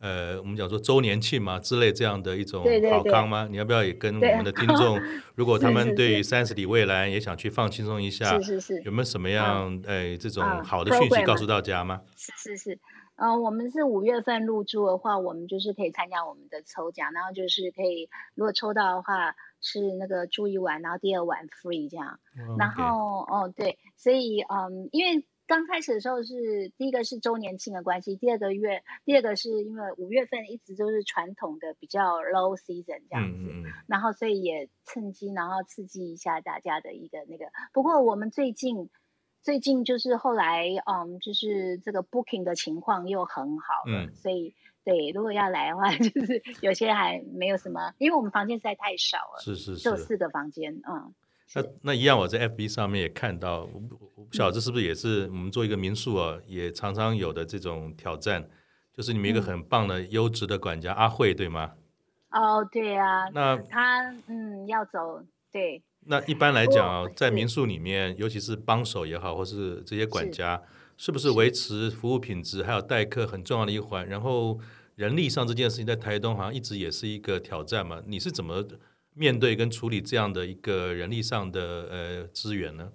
呃，我们讲说周年庆嘛之类这样的一种好康吗？你要不要也跟我们的听众，如果他们对三十里未来也想去放轻松一下，是是是，有没有什么样哎这种好的讯息告诉大家吗？是是是，嗯、呃，我们是五月份入住的话，我们就是可以参加我们的抽奖，然后就是可以如果抽到的话是那个住一晚，然后第二晚 free 这样，然后哦对，所以嗯，因为。刚开始的时候是第一个是周年庆的关系，第二个月第二个是因为五月份一直都是传统的比较 low season 这样子，嗯嗯，然后所以也趁机然后刺激一下大家的一个那个。不过我们最近最近就是后来嗯，就是这个 booking 的情况又很好了，嗯，所以对，如果要来的话，就是有些还没有什么，因为我们房间实在太少了，是是是，就四个房间，嗯。那那一样，我在 FB 上面也看到，我不我不晓得这是不是也是我们做一个民宿啊，也常常有的这种挑战，就是你们一个很棒的优质的管家、嗯、阿慧，对吗？哦，对啊。那他嗯要走，对。那一般来讲啊，在民宿里面，尤其是帮手也好，或是这些管家，是，是不是维持服务品质还有待客很重要的一环？然后人力上这件事情，在台东好像一直也是一个挑战嘛？你是怎么？面对跟处理这样的一个人力上的呃资源呢？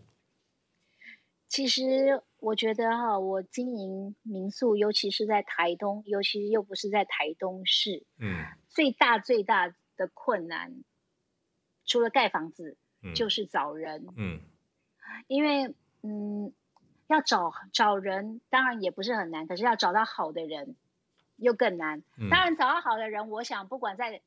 其实我觉得哈，我经营民宿，尤其是在台东，尤其又不是在台东市，嗯，最大最大的困难，除了盖房子，嗯，就是找人，嗯，因为嗯，要找找人，当然也不是很难，可是要找到好的人又更难。嗯，当然找到好的人，我想不管在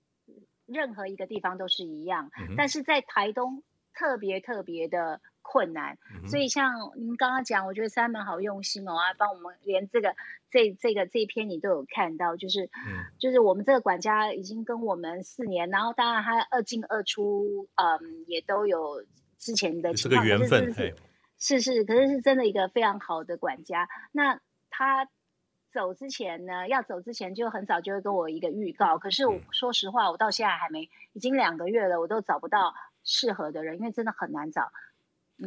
任何一个地方都是一样，嗯、但是在台东特别特别的困难。嗯、所以像您刚刚讲，我觉得 Simon 好用心哦，啊，帮我们连这个这这个这一篇你都有看到，就是、嗯、就是我们这个管家已经跟我们四年，然后当然他二进二出，嗯，也都有之前的情况，这个缘分是是，可是是真的一个非常好的管家。那他。走之前呢，要走之前就很早就会跟我一个预告。可是我说实话，我到现在还没，已经两个月了，我都找不到适合的人，因为真的很难找。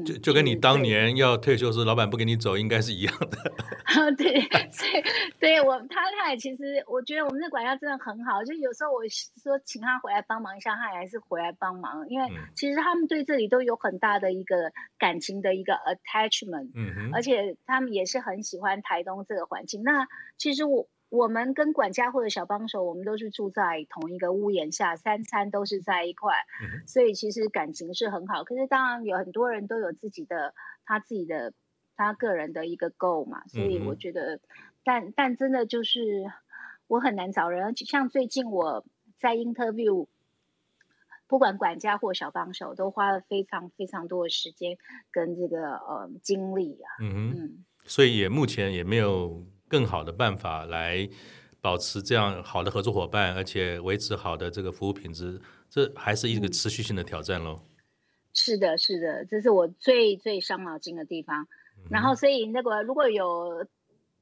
就就跟你当年要退休时，老板不给你走，应该是一样的。对，所以对我他他也其实，我觉得我们的管家真的很好。就有时候我说请他回来帮忙一下，他还是回来帮忙，因为其实他们对这里都有很大的一个感情的一个 attachment。嗯哼，而且他们也是很喜欢台东这个环境。那其实我。我们跟管家或者小帮手，我们都是住在同一个屋檐下，三餐都是在一块，嗯，所以其实感情是很好。可是当然有很多人都有自己的他自己的他个人的一个 goal 嘛，所以我觉得，嗯、但但真的就是我很难找人。像最近我在 interview，不管管家或小帮手，都花了非常非常多的时间跟这个呃精力啊。嗯嗯，所以也目前也没有。更好的办法来保持这样好的合作伙伴，而且维持好的这个服务品质，这还是一个持续性的挑战喽。是的，是的，这是我最最伤脑筋的地方。嗯、然后，所以那个如果有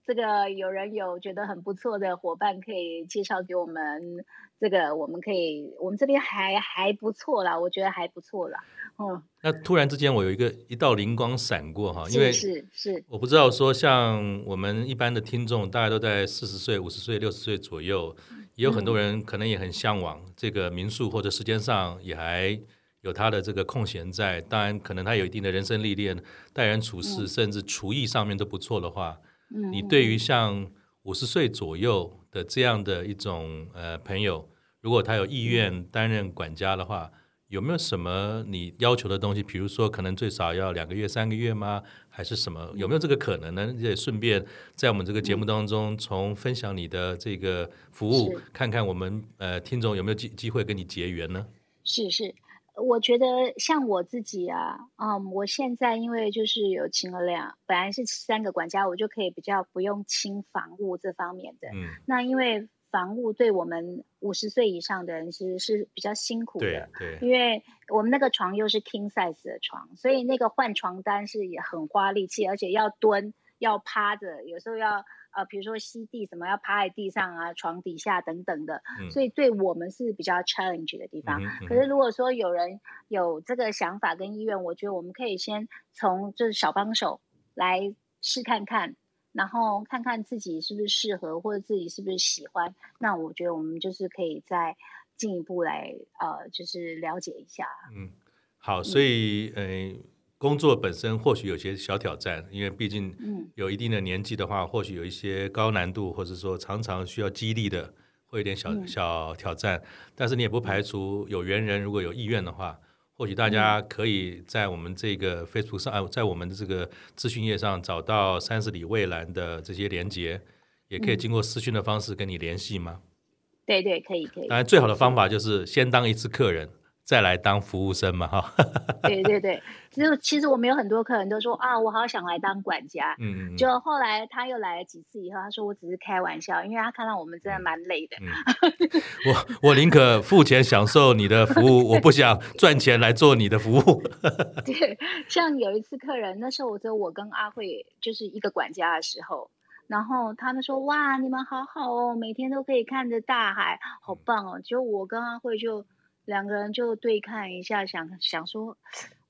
这个有人有觉得很不错的伙伴，可以介绍给我们。这个我们可以，我们这边还还不错啦，我觉得还不错啦。嗯，那突然之间我有一个一道灵光闪过哈，因为是是，我不知道说像我们一般的听众，大概都在四十岁、五十岁、六十岁左右，也有很多人可能也很向往这个民宿，或者时间上也还有他的这个空闲在。当然，可能他有一定的人生历练，待人处事，甚至厨艺上面都不错的话，嗯，你对于像五十岁左右的这样的一种呃朋友，如果他有意愿担任管家的话，有没有什么你要求的东西？比如说，可能最少要两个月、三个月吗？还是什么？有没有这个可能呢？也顺便在我们这个节目当中，从分享你的这个服务，看看我们呃听众有没有机机会跟你结缘呢？是是，我觉得像我自己啊，嗯，我现在因为就是有请了两，本来是三个管家，我就可以比较不用清房务这方面的。嗯，那因为。房务对我们五十岁以上的人其实是比较辛苦的，对，对，因为我们那个床又是 king size 的床，所以那个换床单是也很花力气，而且要蹲，要趴着，有时候要呃，比如说吸地什么，要趴在地上啊，床底下等等的，嗯、所以对我们是比较 challenge 的地方。嗯嗯、可是如果说有人有这个想法跟意愿，我觉得我们可以先从就是小帮手来试看看。然后看看自己是不是适合，或者自己是不是喜欢，那我觉得我们就是可以再进一步来呃，就是了解一下。嗯，好，所以呃，工作本身或许有些小挑战，因为毕竟有一定的年纪的话，或许有一些高难度，或者说常常需要激励的，会有点小小挑战。但是你也不排除有缘人如果有意愿的话。或许大家可以在我们这个 Facebook 上，在我们的这个资讯页上找到三十里蔚蓝的这些连接，也可以经过私讯的方式跟你联系吗？对对，可以可以。当然，最好的方法就是先当一次客人。再来当服务生嘛，哈。对 对对，其实其实我们有很多客人都说啊，我好想来当管家。嗯嗯。就后来他又来了几次以后，他说我只是开玩笑，因为他看到我们真的蛮累的。嗯、我我宁可付钱享受你的服务，我不想赚钱来做你的服务。对，像有一次客人，那时候我只有我跟阿慧就是一个管家的时候，然后他们说哇，你们好好哦，每天都可以看着大海，好棒哦。就我跟阿慧就。两个人就对看一下，想想说，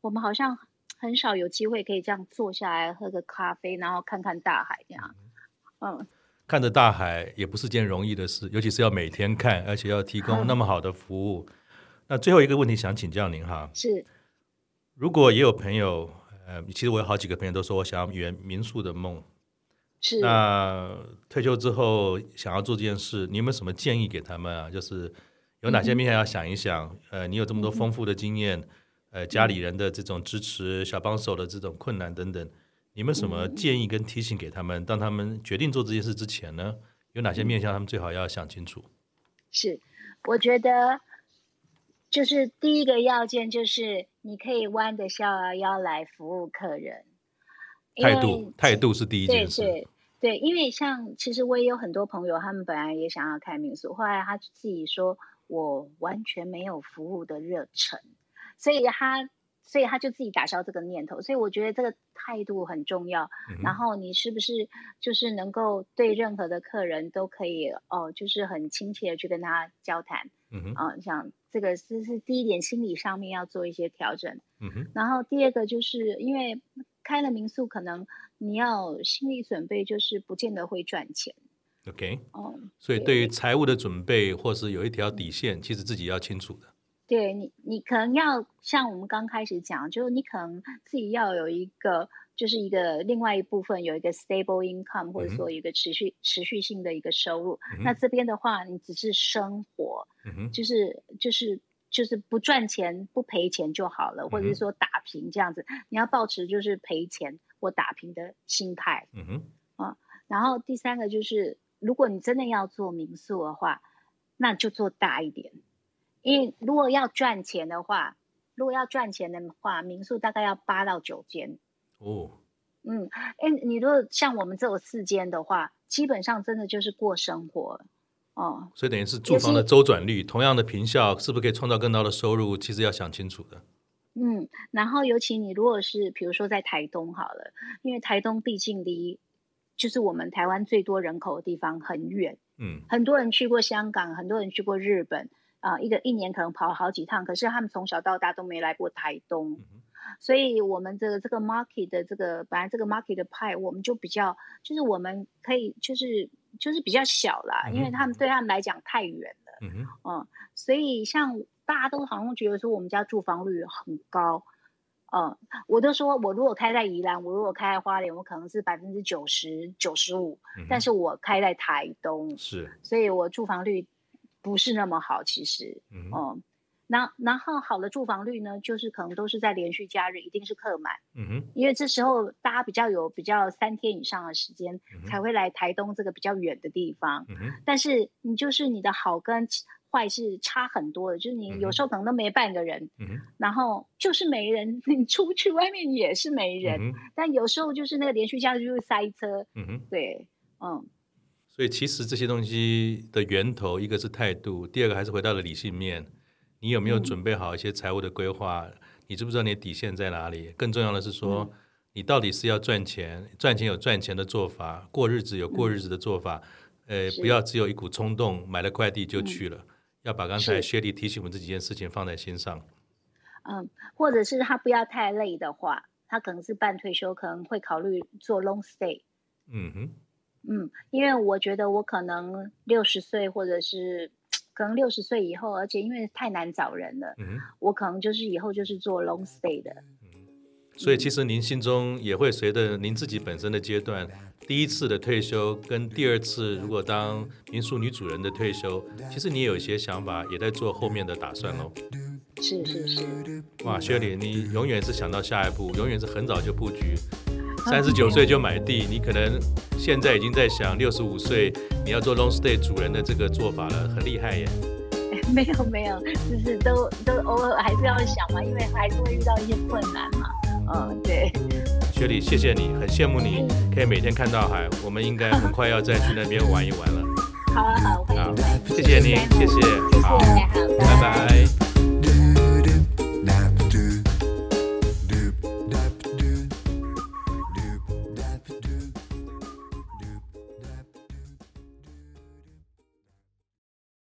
我们好像很少有机会可以这样坐下来喝个咖啡，然后看看大海这样。嗯，看着大海也不是件容易的事，尤其是要每天看，而且要提供那么好的服务。嗯、那最后一个问题想请教您哈，是，如果也有朋友，呃，其实我有好几个朋友都说我想要圆民宿的梦，是。那退休之后想要做这件事，你有没有什么建议给他们啊？就是。有哪些面向要想一想？嗯、呃，你有这么多丰富的经验，呃，家里人的这种支持，小帮手的这种困难等等，你们什么建议跟提醒给他们？当他们决定做这件事之前呢，有哪些面向他们最好要想清楚？是，我觉得就是第一个要件就是你可以弯着下腰腰来服务客人，态度态度是第一件事。对对对，因为像其实我也有很多朋友，他们本来也想要开民宿，后来他自己说。我完全没有服务的热忱，所以他，所以他就自己打消这个念头。所以我觉得这个态度很重要。嗯、然后你是不是就是能够对任何的客人都可以哦，就是很亲切的去跟他交谈。嗯哼，啊，像这个是是第一点，心理上面要做一些调整。嗯哼，然后第二个就是因为开了民宿，可能你要心理准备，就是不见得会赚钱。OK，哦，所以对于财务的准备，或是有一条底线，其实自己要清楚的。对你，你可能要像我们刚开始讲，就是你可能自己要有一个，就是一个另外一部分有一个 stable income，或者说一个持续、嗯、持续性的一个收入。嗯、那这边的话，你只是生活，嗯、就是就是就是不赚钱不赔钱就好了，或者是说打平这样子。嗯、你要保持就是赔钱或打平的心态。嗯哼，啊，然后第三个就是。如果你真的要做民宿的话，那就做大一点。因为如果要赚钱的话，如果要赚钱的话，民宿大概要八到九间。哦，嗯，哎，你如果像我们这种四间的话，基本上真的就是过生活。哦，所以等于是住房的周转率，同样的坪效，是不是可以创造更高的收入？其实要想清楚的。嗯，然后尤其你如果是比如说在台东好了，因为台东毕竟离。就是我们台湾最多人口的地方很远，嗯，很多人去过香港，很多人去过日本，啊、呃，一个一年可能跑好几趟，可是他们从小到大都没来过台东，嗯、所以我们的这个 market 的这个本来这个 market 的 pie 我们就比较，就是我们可以就是就是比较小啦，嗯、因为他们对他们来讲太远了，嗯，所以像大家都好像觉得说我们家住房率很高。嗯，我都说，我如果开在宜兰，我如果开在花莲，我可能是百分之九十九十五。但是我开在台东，是，所以我住房率不是那么好。其实，嗯，哼嗯，然然后好的住房率呢，就是可能都是在连续假日一定是客满，嗯哼，因为这时候大家比较有比较三天以上的时间才会来台东这个比较远的地方，嗯哼，但是你就是你的好跟坏是差很多的，就是你有时候可能都没半个人，嗯，然后就是没人，你出去外面也是没人，嗯，但有时候就是那个连续假日就会塞车，嗯哼，对，嗯。所以其实这些东西的源头，一个是态度，第二个还是回到了理性面。你有没有准备好一些财务的规划？嗯、你知不知道你的底线在哪里？更重要的是说，嗯、你到底是要赚钱，赚钱有赚钱的做法，过日子有过日子的做法。嗯、呃，不要只有一股冲动，买了快递就去了。嗯、要把刚才薛莉提醒我们这几件事情放在心上。嗯，或者是他不要太累的话，他可能是半退休，可能会考虑做 long stay。嗯哼，嗯，因为我觉得我可能六十岁或者是。可能六十岁以后，而且因为太难找人了，嗯、我可能就是以后就是做 long stay 的。嗯、所以其实您心中也会随着您自己本身的阶段，第一次的退休跟第二次如果当民宿女主人的退休，其实你有一些想法，也在做后面的打算喽。是是是。哇，薛莉，你永远是想到下一步，永远是很早就布局。三十九岁就买地，你可能现在已经在想六十五岁你要做 long stay 主人的这个做法了，很厉害耶。没 有没有，就是都都偶尔还是要想嘛，因为还是会遇到一些困难嘛。嗯，对。雪莉，谢谢你，很羡慕你可以每天看到海，我们应该很快要再去那边玩一玩了。好啊好，好，谢谢你，谢谢，谢谢，好，拜拜。